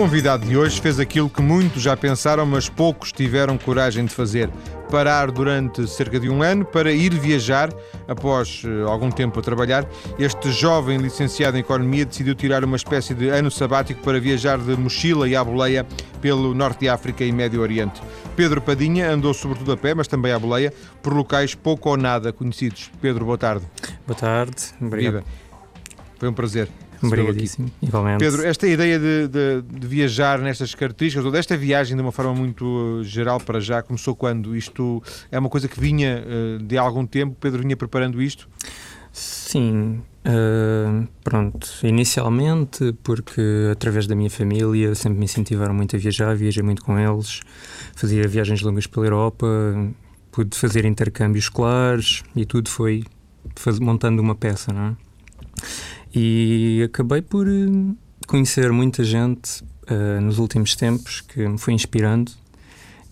convidado de hoje fez aquilo que muitos já pensaram, mas poucos tiveram coragem de fazer. Parar durante cerca de um ano para ir viajar após uh, algum tempo a trabalhar. Este jovem licenciado em Economia decidiu tirar uma espécie de ano sabático para viajar de mochila e à boleia pelo Norte de África e Médio Oriente. Pedro Padinha andou sobretudo a pé, mas também à boleia, por locais pouco ou nada conhecidos. Pedro, boa tarde. Boa tarde. Obrigado. Viva. Foi um prazer. Obrigadíssimo, igualmente. Pedro, esta ideia de, de, de, viajar nestas características, ou desta viagem de uma forma muito geral para já, começou quando? Isto é uma coisa que vinha uh, de algum tempo? Pedro vinha preparando isto? Sim, uh, pronto. Inicialmente, porque através da minha família sempre me incentivaram muito a viajar, viajei muito com eles, fazia viagens longas pela Europa, pude fazer intercâmbios escolares e tudo foi faz, montando uma peça, não é? E acabei por eh, conhecer muita gente uh, nos últimos tempos que me foi inspirando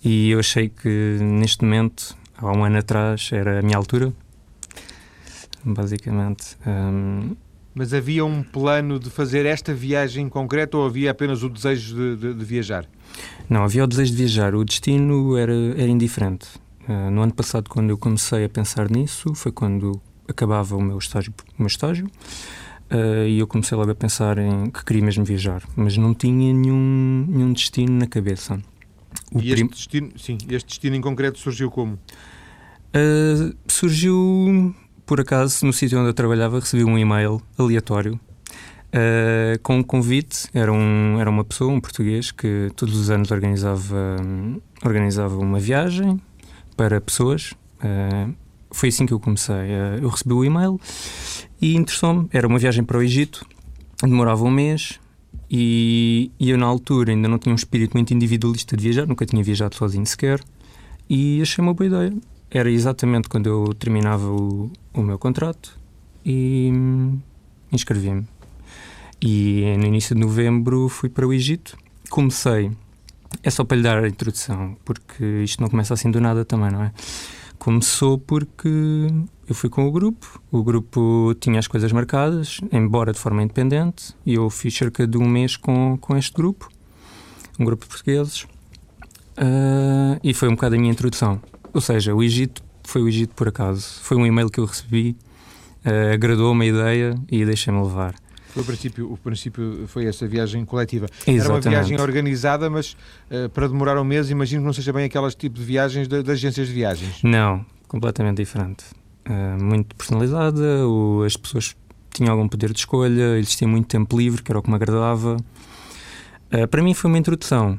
e eu achei que neste momento, há um ano atrás, era a minha altura, basicamente. Um, mas havia um plano de fazer esta viagem em concreto ou havia apenas o desejo de, de, de viajar? Não, havia o desejo de viajar. O destino era, era indiferente. Uh, no ano passado, quando eu comecei a pensar nisso, foi quando acabava o meu estágio. O meu estágio Uh, e eu comecei logo a pensar em que queria mesmo viajar, mas não tinha nenhum, nenhum destino na cabeça. O e este, destino, sim, este destino em concreto surgiu como? Uh, surgiu, por acaso, no sítio onde eu trabalhava, recebi um e-mail aleatório uh, com um convite. Era, um, era uma pessoa, um português, que todos os anos organizava, organizava uma viagem para pessoas. Foi assim que eu comecei. eu recebi o e-mail e interessou-me. Era uma viagem para o Egito, demorava um mês e, e, eu, na altura, ainda não tinha um espírito muito individualista de viajar, nunca tinha viajado sozinho sequer. E achei uma boa ideia. Era exatamente quando eu terminava o, o meu contrato e inscrevi-me. E no início de novembro fui para o Egito. Comecei, é só para lhe dar a introdução, porque isto não começa assim do nada também, não é? Começou porque eu fui com o grupo, o grupo tinha as coisas marcadas, embora de forma independente, e eu fiz cerca de um mês com, com este grupo, um grupo de portugueses, uh, e foi um bocado a minha introdução. Ou seja, o Egito foi o Egito por acaso. Foi um e-mail que eu recebi, uh, agradou-me a ideia e deixei-me levar. O princípio, o princípio foi essa viagem coletiva. Exatamente. Era uma viagem organizada, mas uh, para demorar um mês, imagino que não seja bem aquelas tipo de viagens das agências de viagens. Não, completamente diferente. Uh, muito personalizada, o, as pessoas tinham algum poder de escolha, eles tinham muito tempo livre, que era o que me agradava. Uh, para mim foi uma introdução.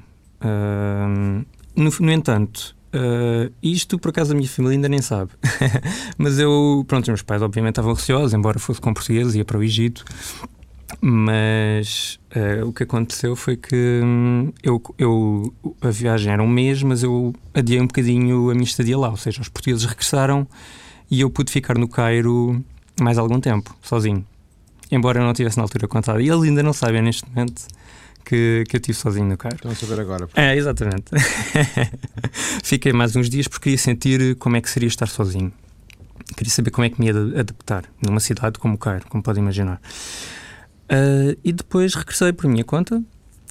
No, no, entanto, Uh, isto, por acaso, a minha família ainda nem sabe. Mas eu, pronto, os meus pais, obviamente, estavam receosos, embora fosse com português, ia para o Egito. Mas uh, o que aconteceu foi que hum, eu, eu, a viagem era um mês, mas eu adiei um bocadinho a minha estadia lá. Ou seja, os portugueses regressaram e eu pude ficar no Cairo mais algum tempo, sozinho. Embora eu não tivesse na altura contado. E eles ainda não sabem neste momento que, que eu estive sozinho no Cairo. Estão a saber agora. Porque... É, exatamente. Fiquei mais uns dias porque queria sentir como é que seria estar sozinho. Queria saber como é que me ia adaptar numa cidade como o Cairo, como pode imaginar. Uh, e depois regressei por minha conta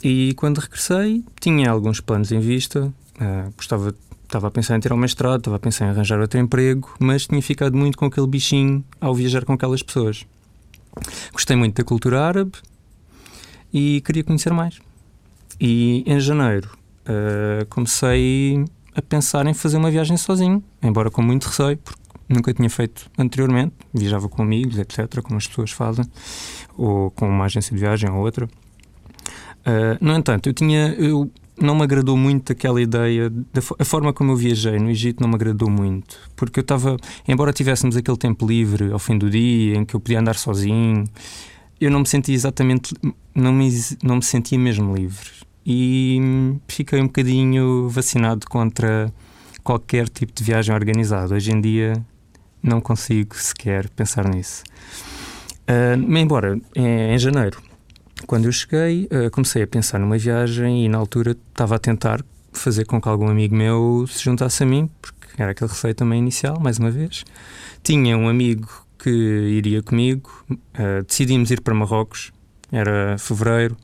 e quando regressei tinha alguns planos em vista. Uh, gostava, estava a pensar em ter um mestrado, estava a pensar em arranjar outro emprego, mas tinha ficado muito com aquele bichinho ao viajar com aquelas pessoas. Gostei muito da cultura árabe e queria conhecer mais. E em janeiro uh, comecei a pensar em fazer uma viagem sozinho, embora com muito receio, porque nunca tinha feito anteriormente. Viajava com amigos, etc., como as pessoas fazem, ou com uma agência de viagem ou outra. Uh, no entanto, eu tinha. Eu, não me agradou muito aquela ideia, da, a forma como eu viajei no Egito não me agradou muito, porque eu estava, embora tivéssemos aquele tempo livre ao fim do dia em que eu podia andar sozinho, eu não me sentia exatamente, não me, não me sentia mesmo livre e fiquei um bocadinho vacinado contra qualquer tipo de viagem organizada. Hoje em dia não consigo sequer pensar nisso. Uh, embora em, em, janeiro, quando eu cheguei, uh, comecei a pensar numa viagem e na altura estava a tentar fazer com que algum amigo meu se juntasse a mim, porque era aquele receio também inicial, mais uma vez. Tinha um amigo que iria comigo, uh, decidimos ir para Marrocos, era fevereiro.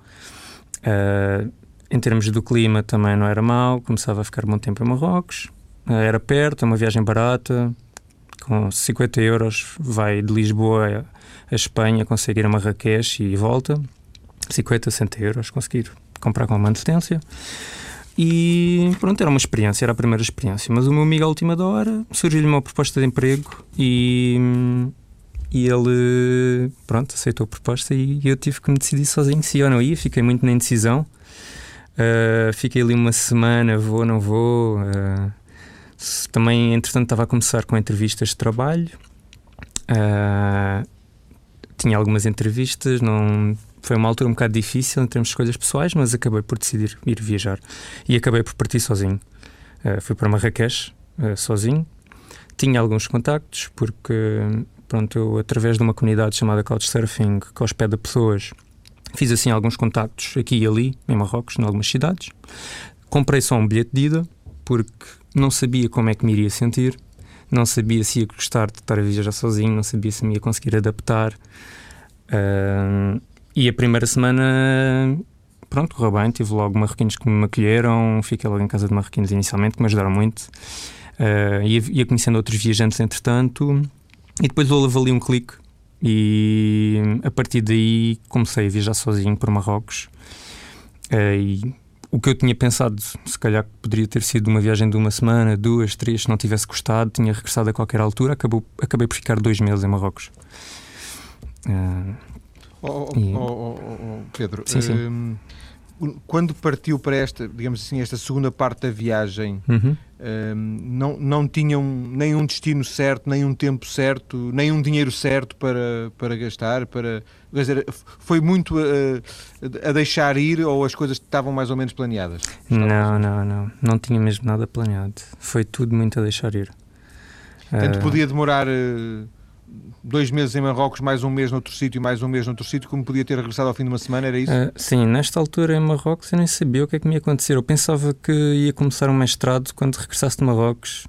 em termos do clima também não era mau, começava a ficar bom tempo em Marrocos, era perto, é uma viagem barata, com 50 euros vai de Lisboa a Espanha, consegue ir a Marrakech e volta, 50, 60 euros, conseguir comprar com antecedência. E pronto, era uma experiência, era a primeira experiência. Mas o meu amigo, à última da hora, surgiu-lhe uma proposta de emprego e, e ele, pronto, aceitou a proposta e eu tive que me decidir sozinho se ia ou não ia. Fiquei muito na indecisão. Uh, fiquei ali uma semana, vou, não vou. Uh, também, entretanto, estava a começar com entrevistas de trabalho. Uh, tinha algumas entrevistas, não foi uma altura um bocado difícil em termos de escolhas pessoais, mas acabei por decidir ir viajar e acabei por partir sozinho. Uh, fui para Marrakech uh, sozinho. Tinha alguns contactos, porque pronto, eu, através de uma comunidade chamada Couchsurfing, que hospeda pessoas, fiz assim alguns contactos aqui e ali, em Marrocos, em algumas cidades. Comprei só um bilhete de ida, porque não sabia como é que me iria sentir, não sabia se ia gostar de estar a viajar sozinho, não sabia se me ia conseguir adaptar. Uh, e a primeira semana, pronto, correu bem. Tive logo marroquinos que me acolheram, fiquei logo em casa de marroquinos inicialmente, que me ajudaram muito. Uh, ia, ia conhecendo outros viajantes entretanto, e depois houve ali um clique. E a partir daí comecei a viajar sozinho por Marrocos. Uh, e o que eu tinha pensado, se calhar poderia ter sido uma viagem de uma semana, duas, três, se não tivesse gostado, tinha regressado a qualquer altura, acabou, acabei por ficar dois meses em Marrocos. Uh, oh, oh, e... oh, Pedro, sim, sim. Um, quando partiu para esta, digamos assim, esta segunda parte da viagem, uhum. um, não, não tinham nenhum destino certo, nem um tempo certo, nem um dinheiro certo para, para gastar, para quer dizer, foi muito a, a deixar ir ou as coisas estavam mais ou menos planeadas? Não, não, não, não tinha mesmo nada planeado. Foi tudo muito a deixar ir. Portanto, uh... podia demorar uh, dois meses em Marrocos, mais um mês noutro sítio, mais um mês noutro sítio, como podia ter regressado ao fim de uma semana, era isso? Uh, sim, nesta altura em Marrocos eu nem sabia o que é que me ia acontecer. Eu pensava que ia começar um mestrado quando regressasse de Marrocos.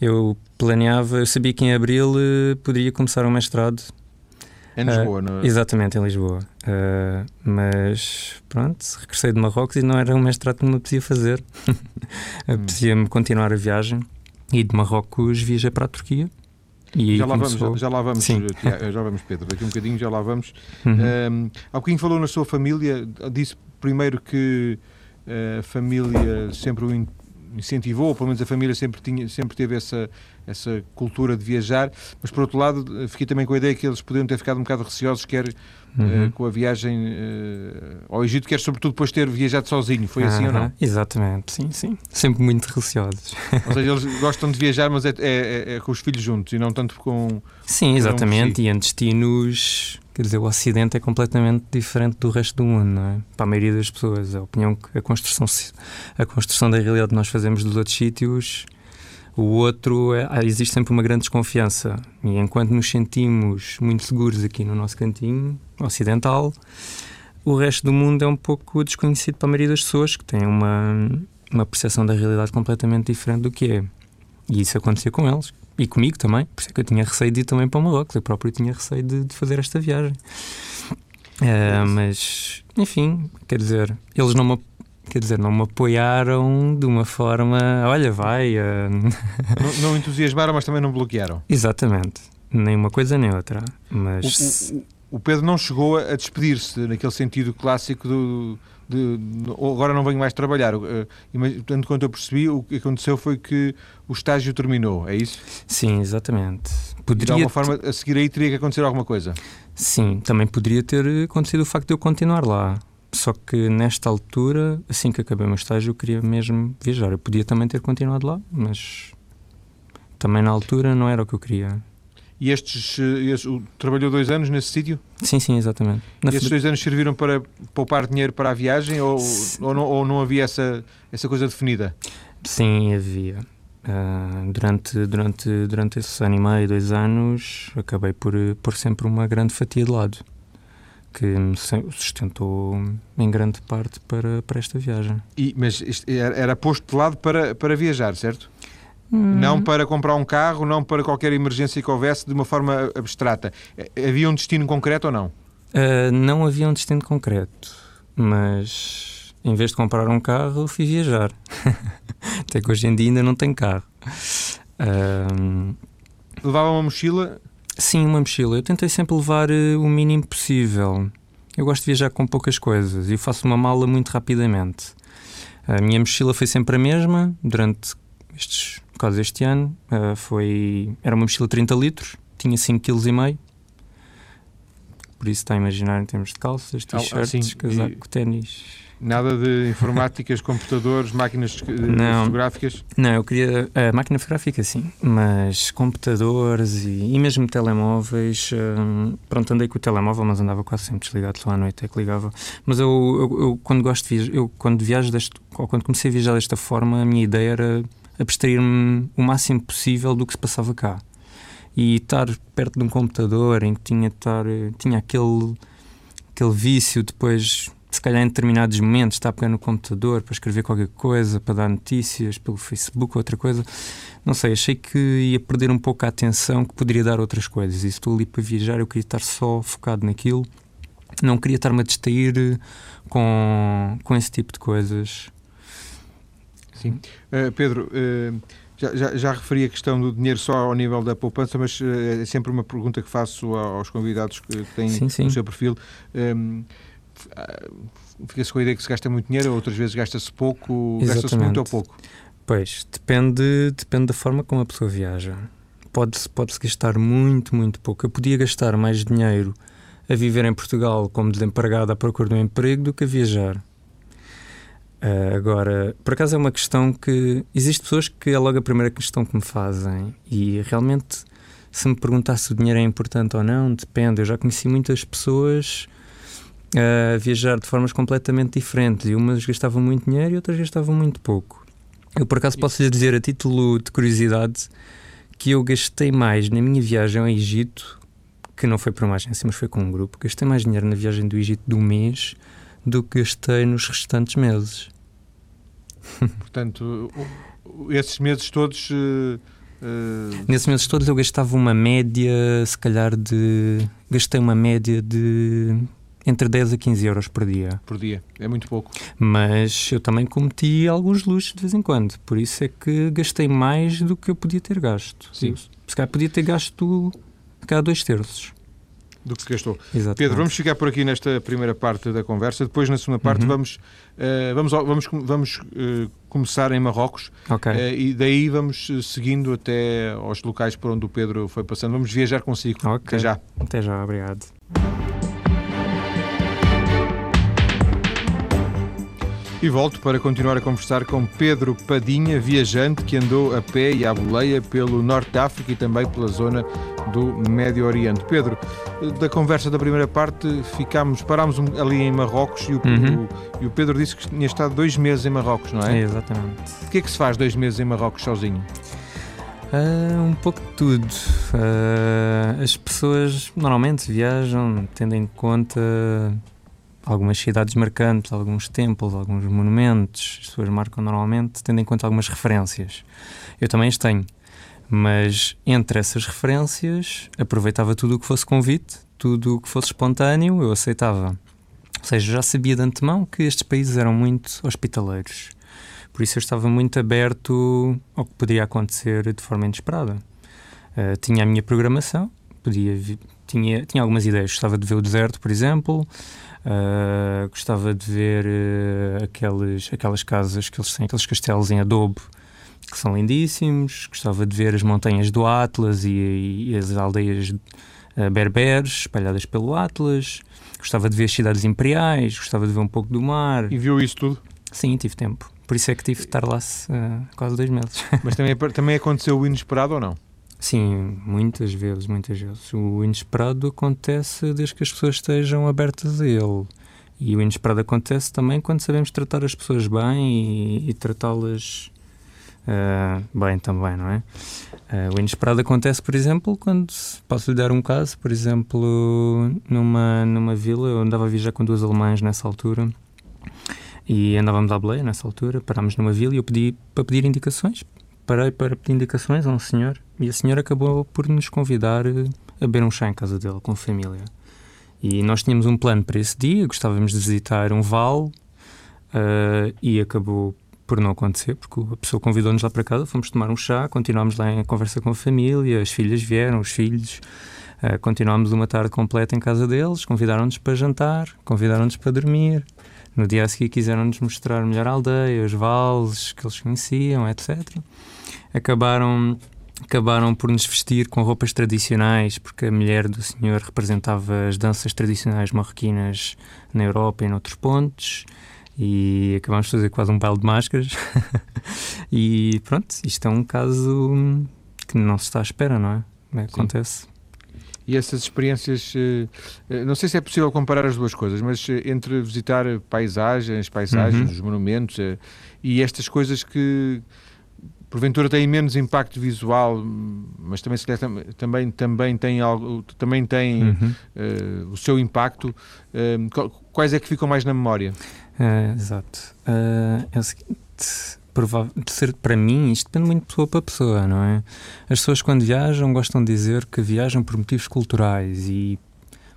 Eu planeava, eu sabia que em abril uh, poderia começar um mestrado. Em Lisboa, uh, não é? Exatamente, em Lisboa. Uh, mas pronto, regressei de Marrocos e não era um mestrado que me apetecia fazer. Apetecia-me continuar a viagem e de Marrocos viajei para a Turquia. E já, lá vamos, já, já, lá vamos, Tiago, já vamos, Pedro. Daqui um bocadinho já lá vamos. Uhum. Um, há bocadinho falou na sua família, disse primeiro que a família sempre o incentivou, ou pelo menos a família sempre, tinha, sempre teve essa, essa cultura de viajar, mas por outro lado fiquei também com a ideia que eles poderiam ter ficado um bocado receosos, quer uhum. uh, com a viagem uh, ao Egito, quer sobretudo depois ter viajado sozinho. Foi assim ou não? Exatamente, sim, sim. Sempre muito receosos. Ou seja, eles gostam de viajar, mas é, é, é, com os filhos juntos e não tanto com. Sim, exatamente. Um e em destinos. Quer dizer, o Ocidente é completamente diferente do resto do mundo, não é? Para a maioria das pessoas. A opinião que a construção, a construção da realidade que nós fazemos dos outros sítios o outro, é, existe sempre uma grande desconfiança. E enquanto nos sentimos muito seguros aqui no nosso cantinho ocidental, o resto do mundo é um pouco desconhecido para a maioria das pessoas que têm uma, uma percepção da realidade completamente diferente do que é. E isso acontecia com eles. E comigo também. Por isso é que eu tinha receio de ir também para o Marrocos. Eu próprio tinha receio de, de fazer esta viagem. Uh, mas, enfim, quer dizer, eles não me quer dizer, não me apoiaram de uma forma, olha, vai. Uh... Não, não, entusiasmaram, mas também não bloquearam. Exatamente, nem uma coisa nem outra. Mas o, o, o Pedro não chegou a despedir-se naquele sentido clássico do. De, agora não venho mais trabalhar. Uh, tanto quanto eu percebi, o que aconteceu foi que o estágio terminou, é isso? Sim, exatamente. Poderia e de alguma forma, a seguir aí teria que acontecer alguma coisa? Sim, também poderia ter acontecido o facto de eu continuar lá. Só que nesta altura, assim que acabei o meu estágio, eu queria mesmo viajar. Eu podia também ter continuado lá, mas também na altura não era o que eu queria. E estes, estes trabalhou dois anos nesse sítio? Sim, sim, exatamente. Na e esses dois anos serviram para poupar dinheiro para a viagem ou, ou, não, ou não havia essa, essa coisa definida? Sim, havia. Uh, durante, durante, durante esse ano e meio, dois anos, acabei por pôr sempre uma grande fatia de lado que me sustentou em grande parte para, para esta viagem. E, mas era posto de lado para, para viajar, certo? Hum. Não para comprar um carro, não para qualquer emergência que houvesse de uma forma abstrata. Havia um destino concreto ou não? Uh, não havia um destino concreto, mas em vez de comprar um carro, fui viajar. Até que hoje em dia ainda não tenho carro. Um... Levava uma mochila? Sim, uma mochila. Eu tentei sempre levar uh, o mínimo possível. Eu gosto de viajar com poucas coisas e faço uma mala muito rapidamente. A minha mochila foi sempre a mesma durante estes, quase este ano. Uh, foi, era uma mochila de 30 litros, tinha 5,5 kg. Por isso está a imaginar em termos de calças, ah, t-shirts, ah, casaco, e... ténis Nada de informáticas, computadores, máquinas não, fotográficas? Não, eu queria. A máquina fotográfica sim, mas computadores e, e mesmo telemóveis. Hum, pronto, andei com o telemóvel, mas andava quase sempre desligado, só à noite é que ligava. Mas eu, eu, eu quando gosto de viajar, eu quando viajo deste, ou quando comecei a viajar desta forma, a minha ideia era abstrair-me o máximo possível do que se passava cá. E estar perto de um computador em que tinha, estar, tinha aquele, aquele vício depois se calhar em determinados momentos está a pegar no computador para escrever qualquer coisa, para dar notícias pelo Facebook ou outra coisa. Não sei, achei que ia perder um pouco a atenção que poderia dar outras coisas. E estou ali para viajar, eu queria estar só focado naquilo. Não queria estar-me a distrair eh, com, com esse tipo de coisas. Sim. Uh, Pedro, uh, já, já, já, referi a questão do dinheiro só ao nível da poupança, mas uh, é sempre uma pergunta que faço aos convidados que, têm sim, sim. o seu perfil. Um, fica-se com a ideia que se gasta muito dinheiro, outras vezes gasta-se pouco, gasta-se muito ou pouco? Pois, depende, depende da forma como a pessoa viaja. Pode-se pode -se gastar muito, muito pouco. Eu podia gastar mais dinheiro a viver em Portugal como desempregado à procura de um emprego do que a viajar. Uh, agora, por acaso é uma questão que. Existem pessoas que é logo a primeira questão que me fazem e realmente, se me perguntar se o dinheiro é importante ou não, depende. Eu já conheci muitas pessoas a viajar de formas completamente diferentes e umas gastavam muito dinheiro e outras gastavam muito pouco. Eu, por acaso, posso lhe dizer, a título de curiosidade, que eu gastei mais na minha viagem ao Egito, que não foi por uma agência, mas foi com um grupo, gastei mais dinheiro na viagem do Egito do mês do que gastei nos restantes meses. Portanto, esses meses todos. Uh, uh... Nesses meses todos eu gastava uma média, se calhar, de. Gastei uma média de entre 10 a 15 euros por dia. Por dia, é muito pouco. Mas eu também cometi alguns luxos de vez em quando, por isso é que gastei mais do que eu podia ter gasto. Sim. Eu, se calhar podia ter gasto cada dois terços. Do que gastou. Exatamente. Pedro, vamos ficar por aqui nesta primeira parte da conversa. Depois, na segunda parte, uhum. vamos, uh, vamos, vamos, vamos uh, começar em Marrocos okay. uh, e daí vamos seguindo até aos locais por onde o Pedro foi passando. Vamos viajar consigo. Okay. Até já. Até já, obrigado. E volto para continuar a conversar com Pedro Padinha, viajante que andou a pé e à boleia pelo Norte de África e também pela zona do Médio Oriente. Pedro, da conversa da primeira parte, ficámos, parámos ali em Marrocos e o, uhum. o, e o Pedro disse que tinha estado dois meses em Marrocos, não é? é exatamente. O que é que se faz dois meses em Marrocos sozinho? Uh, um pouco de tudo. Uh, as pessoas normalmente viajam tendo em conta algumas cidades marcantes, alguns templos, alguns monumentos. As pessoas marcam normalmente tendo em conta algumas referências. Eu também as tenho. Mas entre essas referências, aproveitava tudo o que fosse convite, tudo o que fosse espontâneo, eu aceitava. Ou seja, já sabia de antemão que estes países eram muito hospitaleiros. Por isso eu estava muito aberto ao que poderia acontecer de forma inesperada. Uh, tinha a minha programação, podia tinha, tinha algumas ideias. Gostava de ver o deserto, por exemplo, Uh, gostava de ver uh, aqueles, aquelas casas que eles têm, aqueles castelos em adobe que são lindíssimos. Gostava de ver as montanhas do Atlas e, e as aldeias uh, berberes espalhadas pelo Atlas. Gostava de ver as cidades imperiais. Gostava de ver um pouco do mar. E viu isso tudo? Sim, tive tempo. Por isso é que tive de estar lá quase dois meses. Mas também, também aconteceu o inesperado ou não? Sim, muitas vezes, muitas vezes. O inesperado acontece desde que as pessoas estejam abertas a ele. E o inesperado acontece também quando sabemos tratar as pessoas bem e, e tratá-las uh, bem também, não é? Uh, o inesperado acontece, por exemplo, quando posso lhe dar um caso, por exemplo, numa, numa vila, eu andava a viajar com duas alemães nessa altura e andávamos à boleia nessa altura, parámos numa vila e eu pedi para pedir indicações parei para pedir indicações a um senhor e a senhora acabou por nos convidar a beber um chá em casa dele, com a família. E nós tínhamos um plano para esse dia, gostávamos de visitar um vale, uh, e acabou por não acontecer, porque a pessoa convidou-nos lá para casa, fomos tomar um chá, continuámos lá em conversa com a família, as filhas vieram, os filhos, uh, continuámos uma tarde completa em casa deles, convidaram-nos para jantar, convidaram-nos para dormir. No dia a seguir quiseram-nos mostrar melhor a aldeia, os vales que eles conheciam, etc. Acabaram acabaram por nos vestir com roupas tradicionais, porque a mulher do senhor representava as danças tradicionais marroquinas na Europa e noutros pontos. E acabámos de fazer quase um baile de máscaras. e pronto, isto é um caso que não se está à espera, não é? Acontece. Sim. E essas experiências, eh, eh, não sei se é possível comparar as duas coisas, mas eh, entre visitar paisagens, paisagens, uhum. os monumentos e estas coisas que porventura têm menos impacto visual, mas também se também também tem algo, também tem uhum. uh, o seu impacto. Uh, quais é que ficam mais na memória? Uh, exato. é o seguinte, para mim isto depende muito de pessoa para pessoa, não é? As pessoas quando viajam gostam de dizer que viajam por motivos culturais e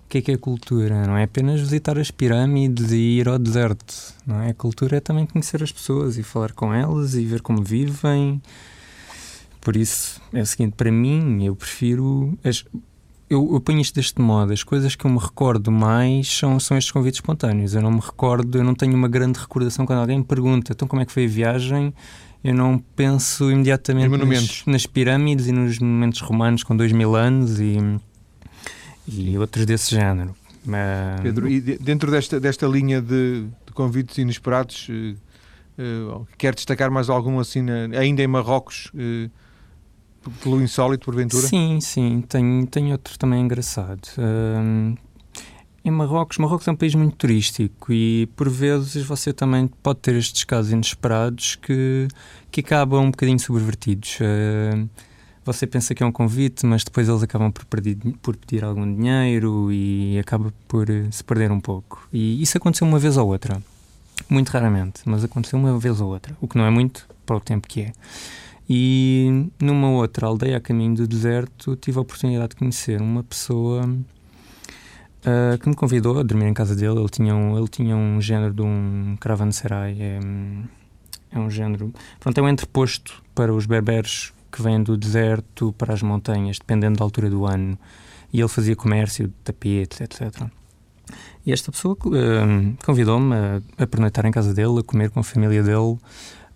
o que é que é cultura? Não é apenas visitar as pirâmides e ir ao deserto. Não é? A cultura é também conhecer as pessoas e falar com elas e ver como vivem. Por isso, é o seguinte: para mim, eu prefiro. As, eu, eu ponho isto deste modo: as coisas que eu me recordo mais são, são estes convites espontâneos. Eu não me recordo, eu não tenho uma grande recordação quando alguém me pergunta então como é que foi a viagem. Eu não penso imediatamente nas, nas pirâmides e nos monumentos romanos com dois mil anos e e outros desse género. Mas... Pedro, e dentro desta, desta linha de, de convites inesperados, uh, uh, quer destacar mais algum assim, na, ainda em Marrocos, uh, pelo insólito, porventura? Sim, sim, tem, tem outro também engraçado. em Marrocos, Marrocos é um país muito turístico e por vezes você também pode ter estes casos inesperados que, que acabam um bocadinho subvertidos. Você pensa que é um convite, mas depois eles acabam por, por pedir algum dinheiro e acaba por eh, se perder um pouco. E isso aconteceu uma vez ou outra. Muito raramente, mas aconteceu uma vez ou outra. O que não é muito para o tempo que é. E numa outra aldeia a caminho do deserto tive a oportunidade de conhecer uma pessoa uh, que me convidou a dormir em casa dele. Ele tinha um, ele tinha um género de um caravanserai. É, é um género. Pronto, é um entreposto para os berberes que vêm do deserto para as montanhas, dependendo da altura do ano. E ele fazia comércio de tapetes, etc. E esta pessoa uh, convidou-me a, a pernoitar em casa dele, a comer com a família dele.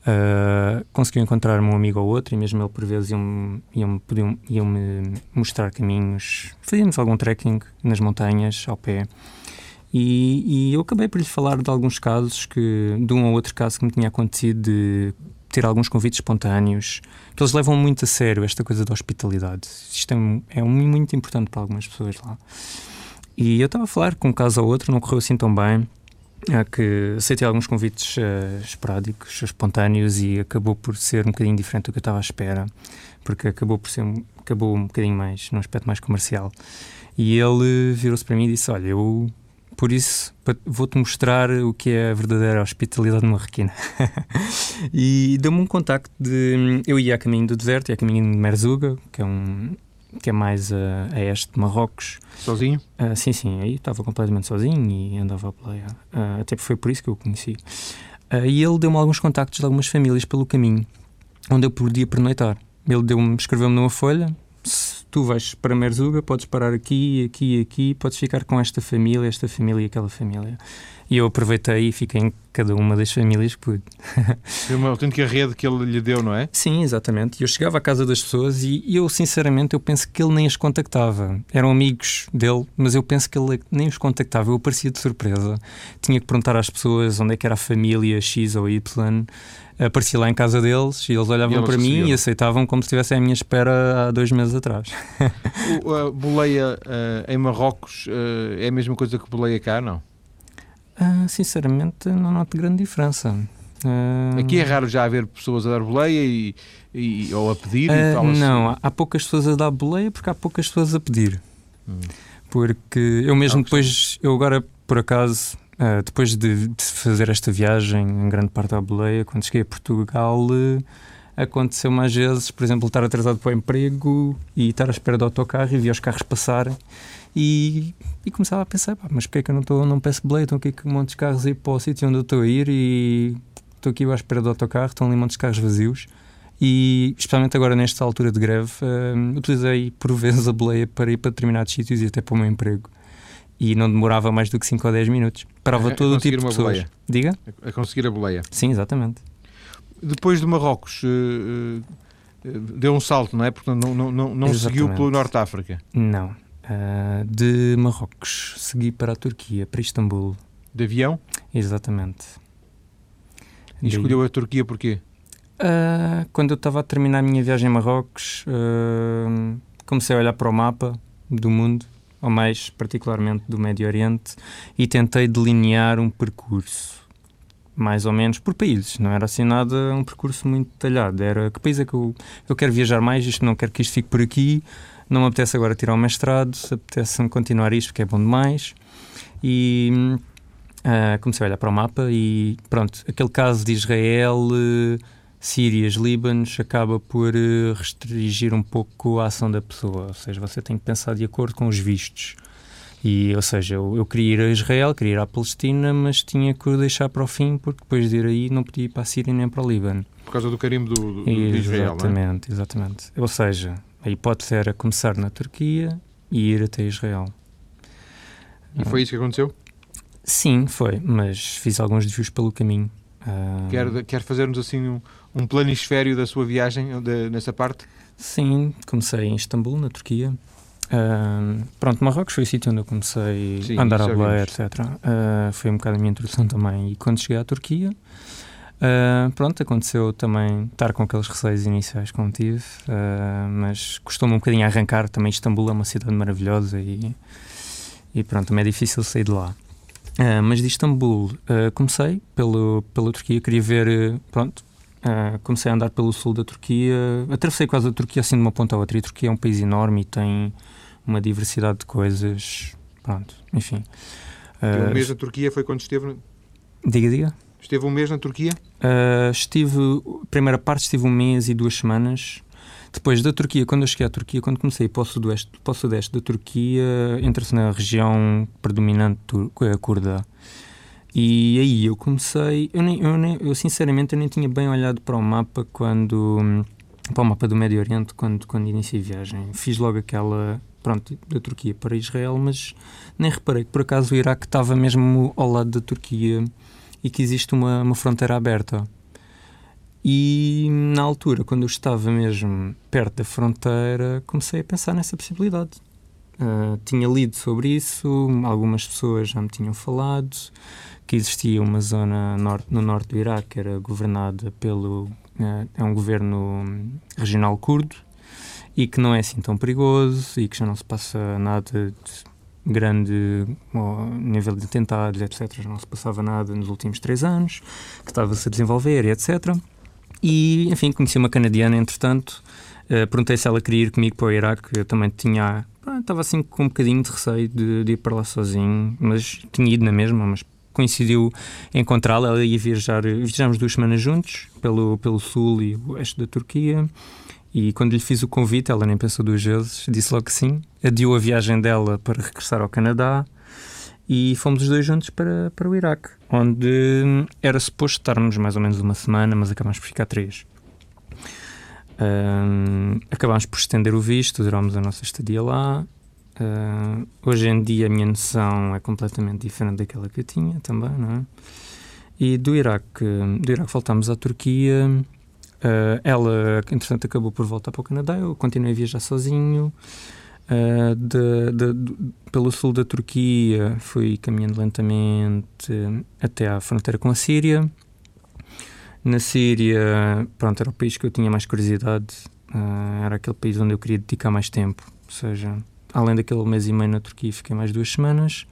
Uh, conseguiu encontrar um amigo ou outro e mesmo ele por vezes iam-me iam, iam, iam -me mostrar caminhos. Fazíamos algum trekking nas montanhas, ao pé. E, e, eu acabei por lhe falar de alguns casos que, de um ou outro caso que me tinha acontecido de ter alguns convites espontâneos, que eles levam muito a sério esta coisa da hospitalidade. Isto é, é muito importante para algumas pessoas lá. E eu estava a falar com um caso ou outro, não correu assim tão bem, que aceitei alguns convites uh, esporádicos, espontâneos e acabou por ser um bocadinho diferente do que eu estava à espera, porque acabou por ser acabou um bocadinho mais num aspecto mais comercial. E ele virou-se para mim e disse: "Olha, eu por isso, vou-te mostrar o que é a verdadeira hospitalidade marroquina. e deu-me um contacto de. Eu ia a caminho do deserto, ia a caminho de Merzuga, que é um. Que é mais a, a este de Marrocos. Sozinho? Uh, sim, sim. Aí estava completamente sozinho e andava a playa. Uh, até foi por isso que eu o conheci. Uh, e ele deu-me alguns contactos de algumas famílias pelo caminho, onde eu podia pernoitar. Ele deu-me, escreveu-me numa folha tu vais para Merzuga, podes parar aqui, aqui e aqui, podes ficar com esta família, esta família e aquela família. E eu aproveitei e fiquei em cada uma das famílias que pude. Foi uma autêntica rede que ele lhe deu, não é? Sim, exatamente. Eu chegava à casa das pessoas e eu, sinceramente, eu penso que ele nem as contactava. Eram amigos dele, mas eu penso que ele nem os contactava. Eu aparecia de surpresa. Tinha que perguntar às pessoas onde é que era a família X ou Y aparecia lá em casa deles e eles olhavam e para mim e aceitavam como se estivessem à minha espera há dois meses atrás. o, a boleia uh, em Marrocos uh, é a mesma coisa que boleia cá, não? Uh, sinceramente, não noto grande diferença. Aqui é raro já haver pessoas a dar boleia e, e ou a pedir? não, há poucas pessoas a dar boleia porque há poucas pessoas a pedir. Hum. Porque eu mesmo depois, eu agora por acaso Uh, depois de, de, fazer esta viagem em grande parte à boleia, quando cheguei a Portugal, uh, aconteceu mais vezes, por exemplo, estar atrasado para o emprego e estar à espera do autocarro e ver os carros passarem e, e começava a pensar, mas porquê é que eu não, estou não peço bilhete? Estão aqui montes de carros aí para o sítio onde eu estou a ir e estou aqui à espera do autocarro, estão ali montes de carros vazios. E, especialmente agora nesta altura de greve, uh, utilizei por vezes a boleia para ir para determinados sítios e até para o meu emprego. E não demorava mais do que 5 ou 10 minutos. Parava A- a todo o conseguir tipo de pessoas. boleia. Diga? A, a conseguir a boleia. Sim, exatamente. Depois de Marrocos, eh, eh, deu um salto, não é? Porque não, não, não, não seguiu pelo Norte de África. Não. Uh, de Marrocos, segui para a Turquia, para Istambul. De avião. Exatamente. E Daí- escolheu a Turquia porquê? Ah, quando eu estava a terminar a minha viagem a Marrocos, ah, comecei a olhar para o mapa do mundo, ou mais particularmente do Médio Oriente, e tentei delinear um percurso, mais ou menos por países. Não era assim nada, um percurso muito detalhado. Era que país é que eu, eu quero viajar mais, isto não quero que isto fique por aqui, não me apetece agora tirar o mestrado, apetece-me continuar isto porque é bom demais. E ah, comecei a olhar para o mapa e pronto, aquele caso de Israel, eh, Sírias, Líbanos, acaba por eh, restringir um pouco a ação da pessoa. Ou seja, você tem que pensar de acordo com os vistos. E, ou seja, eu, eu queria ir a Israel, queria ir à Palestina, mas tinha que o deixar para o fim, porque depois de ir aí não podia ir para a Síria nem para o Líbano. Por causa do carimbo do, do, de Israel, é? exatamente, exatamente. Ou seja, a hipótese era começar na Turquia e ir até Israel. E foi isso que aconteceu? Sim, foi, mas fiz alguns desvios pelo caminho. Ah, Quer, quer fazer-nos assim um, um planisfério da sua viagem de- nessa parte? Sim, comecei em Istambul, na Turquia. Ah, pronto, Marrocos foi o sítio onde eu comecei Sim, a andar a boleia, etc. Ah, foi um bocado a minha introdução também. E quando cheguei à Turquia, ah, pronto, aconteceu também estar com aqueles receios iniciais como tive, ah, mas custou-me um bocadinho arrancar. Também Istambul é uma cidade maravilhosa e, e pronto, também é difícil sair de lá. Ah, mas de Istambul comecei pelo, pela Turquia, queria ver, pronto, comecei a andar pelo sul da Turquia, atravessei quase a Turquia assim de uma ponta à outra. E a Turquia é um país enorme e tem uma diversidade de coisas, pronto, enfim. Um Ah, mês na Turquia foi quando esteve. diga, diga. Esteve um mês na Turquia? Uh, estive, primeira parte estive um mês e duas semanas. Depois da Turquia, quando eu cheguei à Turquia, quando comecei para o sudoeste, para o sudeste da Turquia, entra-se na região predominante eh, curda. E aí eu comecei, eu, nem, eu, nem- eu sinceramente eu nem tinha bem olhado para o mapa quando, para o mapa do Médio Oriente quando, quando iniciei a viagem. Fiz logo aquela, pronto, da Turquia para Israel, mas nem reparei que por acaso o Iraque estava mesmo ao lado da Turquia e que existe uma, uma fronteira aberta. E na altura, quando eu estava mesmo perto da fronteira, comecei a pensar nessa possibilidade. Ah, tinha lido sobre isso, algumas pessoas já me tinham falado que existia uma zona norte, no norte do Iraque que era governada pelo. ah, é um governo regional curdo e que não é assim tão perigoso e que já não se passa nada de grande nível de atentados, etc. Não se passava nada nos últimos três anos, que estava-se a desenvolver, etc. E, enfim, conheci uma canadiana, entretanto. eh, perguntei se ela queria ir comigo para o Iraque. Eu também tinha. Estava assim com um bocadinho de receio de, de ir para lá sozinho, mas tinha ido na mesma. Mas coincidiu encontrá-la. Ela ia viajar. Viajámos duas semanas juntos, pelo, pelo sul e oeste da Turquia. E quando lhe fiz o convite, ela nem pensou duas vezes, disse logo que sim. Adiou a viagem dela para regressar ao Canadá e fomos os dois juntos para, para o Iraque, onde hum, era suposto estarmos mais ou menos uma semana, mas acabámos por ficar três. Hum, acabámos por estender o visto, durámos a nossa estadia lá. Hum, hoje em dia a minha noção é completamente diferente daquela que eu tinha também, não é? E do Iraque, do Iraque voltámos à Turquia. Uh, ela, entretanto, acabou por voltar para o Canadá. Eu continuei a viajar sozinho. Uh, de- de- do- pelo sul da Turquia, fui caminhando lentamente até à fronteira com a Síria. Na Síria, pronto, era o país que eu tinha mais curiosidade. Uh, era aquele país onde eu queria dedicar mais tempo. Ou seja, além daquele mês e meio na Turquia, fiquei mais duas semanas.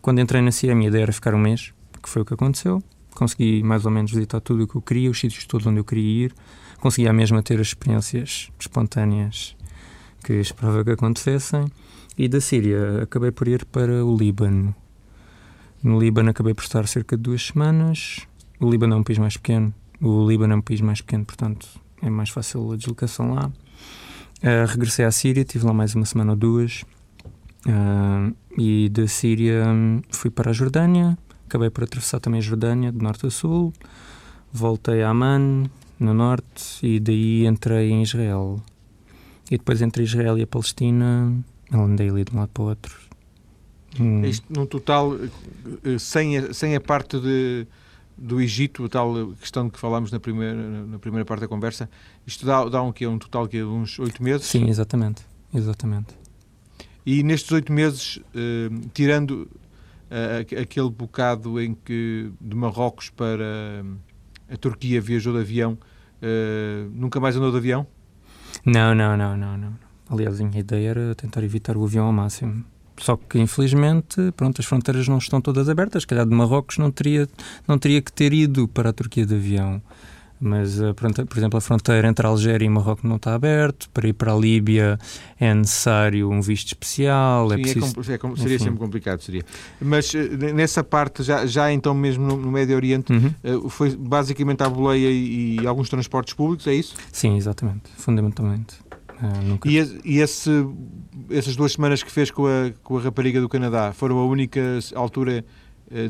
Quando entrei na Síria, a minha ideia era ficar um mês, que foi o que aconteceu. Consegui mais ou menos visitar tudo o que eu queria, os sítios todos onde eu queria ir. Consegui à mesma ter as experiências espontâneas que esperava que acontecessem. E da Síria acabei por ir para o Líbano. No Líbano acabei por estar cerca de duas semanas. O Líbano é um país mais pequeno. O Líbano é um país mais pequeno, portanto é mais fácil a deslocação lá. Uh, regressei à Síria, estive lá mais uma semana ou duas. Uh, e da Síria um, fui para a Jordânia, acabei por atravessar também a Jordânia, de norte a sul. Voltei a Amman, no norte, e daí entrei em Israel. E depois entre Israel e a Palestina, andei ali de um lado para o outro. Hum. Isto, no total, eh, sem a, sem a parte de, do Egito, a tal questão que falámos na primeira, na primeira parte da conversa, isto dá, dá um, quê? um total de uns oito meses? Sim, exatamente. exatamente. E nestes oito meses, eh, tirando uh, aquele bocado em que de Marrocos para a Turquia viajou de avião, uh, nunca mais andou de avião? Não, não, não, não, não. Aliás, a minha ideia era tentar evitar o avião ao máximo. Só que, infelizmente, pronto, as fronteiras não estão todas abertas. Se calhar de Marrocos não teria, não teria que ter ido para a Turquia de avião. Mas, eh, por exemplo, a fronteira entre a Algéria e Marrocos não está aberta. Para ir para a Líbia é necessário um visto especial. É Sim, é preciso... é, é, seria sempre complicado, seria. Mas eh, nessa parte, já, já então mesmo no, no Médio Oriente, uhum. Eh, foi basicamente a boleia e, e alguns transportes públicos, é isso? Sim, exatamente. Fundamentalmente. Nunca... E, e esse, essas duas semanas que fez com a, com a rapariga do Canadá foram a única altura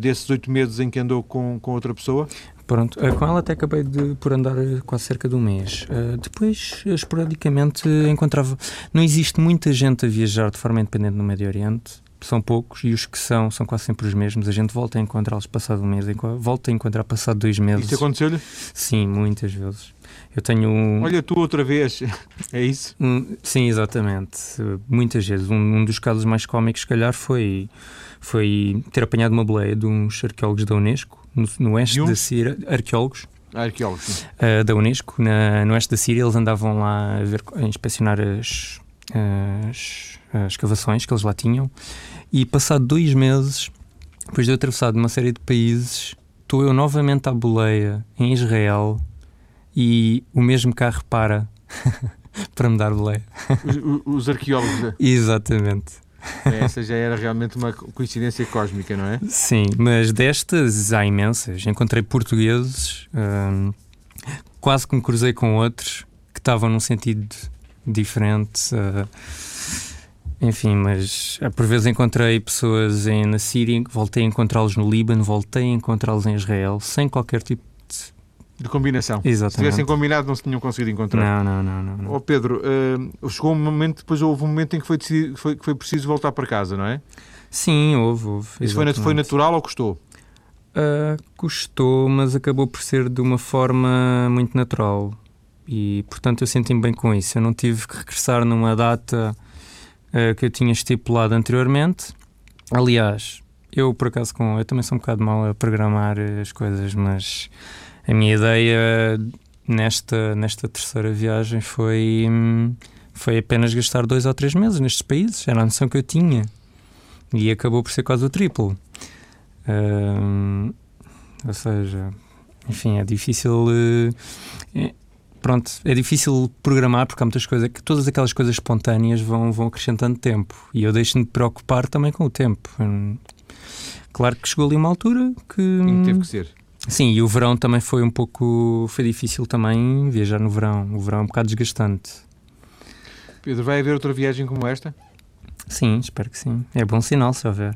desses oito meses em que andou com, com outra pessoa? Pronto, uh, com ela até acabei de por andar quase cerca de um mês. depois, esporadicamente, encontrava. Não existe muita gente a viajar de forma independente no Médio Oriente são poucos e os que são são quase sempre os mesmos. A gente volta a encontrá-los passado um mês, volta a encontrar passado dois meses. Isso aconteceu-lhe? Sim, muitas vezes. Eu tenho um... Olha, tu outra vez, é isso? Um, sim, exatamente. Muitas vezes. Um, um, dos casos mais cómicos, se calhar, foi, foi ter apanhado uma boleia de uns arqueólogos da Unesco, no, no oeste da Síria. Arqueólogos. Ah, arqueólogos, uh, da Unesco, na, no oeste da Síria. Eles andavam lá a, ver, a inspecionar as, as, as escavações que eles lá tinham. E passado dois meses, depois de eu atravessar uma série de países, estou eu novamente à boleia em Israel e o mesmo carro para para me dar boleia. Os, os arqueólogos. Né? Exatamente. É, essa já era realmente uma coincidência cósmica, não é? Sim, mas destas há imensas. Encontrei portugueses, hum, quase que me cruzei com outros que estavam num sentido diferente. Uh, enfim, mas uh, por vezes encontrei pessoas em, na Síria, voltei a encontrá-los no Líbano, voltei a encontrá-los em Israel, sem qualquer tipo de combinação. Exatamente. Se tivessem combinado, não se tinham conseguido encontrar. Não, não, não. não, Oh, Pedro, uh, chegou um momento, depois houve um momento em que foi, decidido, foi, foi preciso voltar para casa, não é? Sim, houve. houve Isso foi, foi, natural ou custou? Uh, custou, mas acabou por ser de uma forma muito natural. E, portanto, eu senti-me bem com isso. Eu não tive que regressar numa data uh, que eu tinha estipulado anteriormente. Aliás, eu, por acaso, com, eu também sou um bocado mal a programar as coisas, mas a minha ideia nesta, nesta terceira viagem foi, foi apenas gastar dois ou três meses nestes países. Era a noção que eu tinha. E acabou por ser quase o triplo. Uh, ou seja, enfim, é difícil. Uh, pronto, é difícil programar porque há muitas coisas que todas aquelas coisas espontâneas vão, vão acrescentando tempo e eu deixo-me de preocupar também com o tempo. Claro que chegou ali uma altura que. E teve que ser. Sim, e o verão também foi um pouco. Foi difícil também viajar no verão. O verão é um bocado desgastante. Pedro, vai haver outra viagem como esta? Sim, espero que sim. É bom sinal se houver.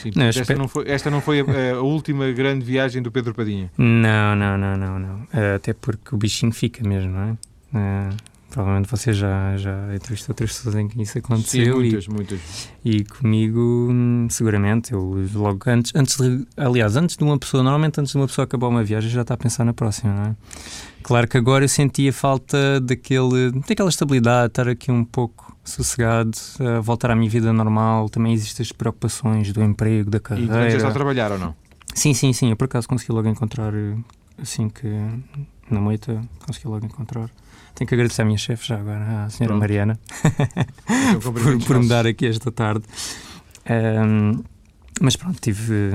Sim, não, esta, espero... não foi, esta não foi a, a, última grande viagem do Pedro Padinha? Não, não, não, não, não. Até porque o bichinho fica mesmo, não é? Provavelmente você já, já entrevistou outras pessoas em que isso aconteceu. Sim, muitas, e, muitas. E comigo, hum, seguramente, eu logo antes, antes de, aliás, antes de uma pessoa, normalmente antes de uma pessoa acabar uma viagem, já está a pensar na próxima, não é? Claro que agora eu sentia falta daquele, daquela estabilidade, estar aqui um pouco sossegado, voltar à minha vida normal. Também existem as preocupações do emprego, da carreira. E já está a trabalhar ou não? Sim, sim, sim. Eu por acaso consegui logo encontrar, assim que na moita, consegui logo encontrar tenho que agradecer à minha chefe já agora, à senhora Pronto. Mariana, então, por, por me dar aqui esta tarde. Um, mas pronto, tive,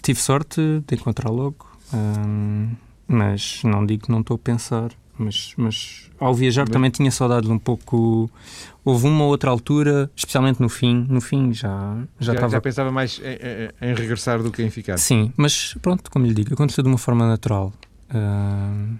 tive sorte de encontrar logo, um, mas não digo que não estou a pensar. Mas, mas ao viajar Bem. também tinha saudades um pouco. Houve uma ou outra altura, especialmente no fim. No fim já já, já, estava... já pensava mais em, em, regressar do que em ficar. Sim, mas pronto, como lhe digo, aconteceu de uma forma natural. Uh,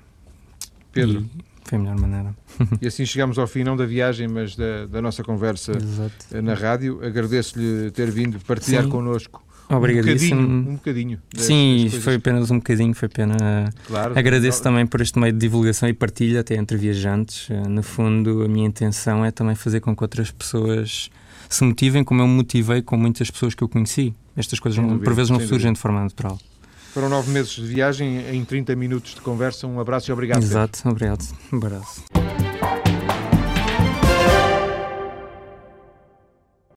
Pedro, foi a melhor maneira. E assim chegamos ao fim, não da viagem, mas da, da nossa conversa Exato. na rádio. Agradeço-lhe ter vindo partilhar Sim. connosco Obrigadíssimo. um bocadinho, um bocadinho das- Sim, das foi apenas um bocadinho, foi pena. Claro, Agradeço Não- também por este meio de divulgação e partilha até entre viajantes. Eh, No fundo, a minha intenção é também fazer com que outras pessoas se motivem como eu me motivei com muitas pessoas que eu conheci. Estas coisas não- por vezes não surgem dúvida. de forma natural. Foram nove meses de viagem em 30 minutos de conversa. Um abraço e obrigado. Exato, obrigado. Um abraço.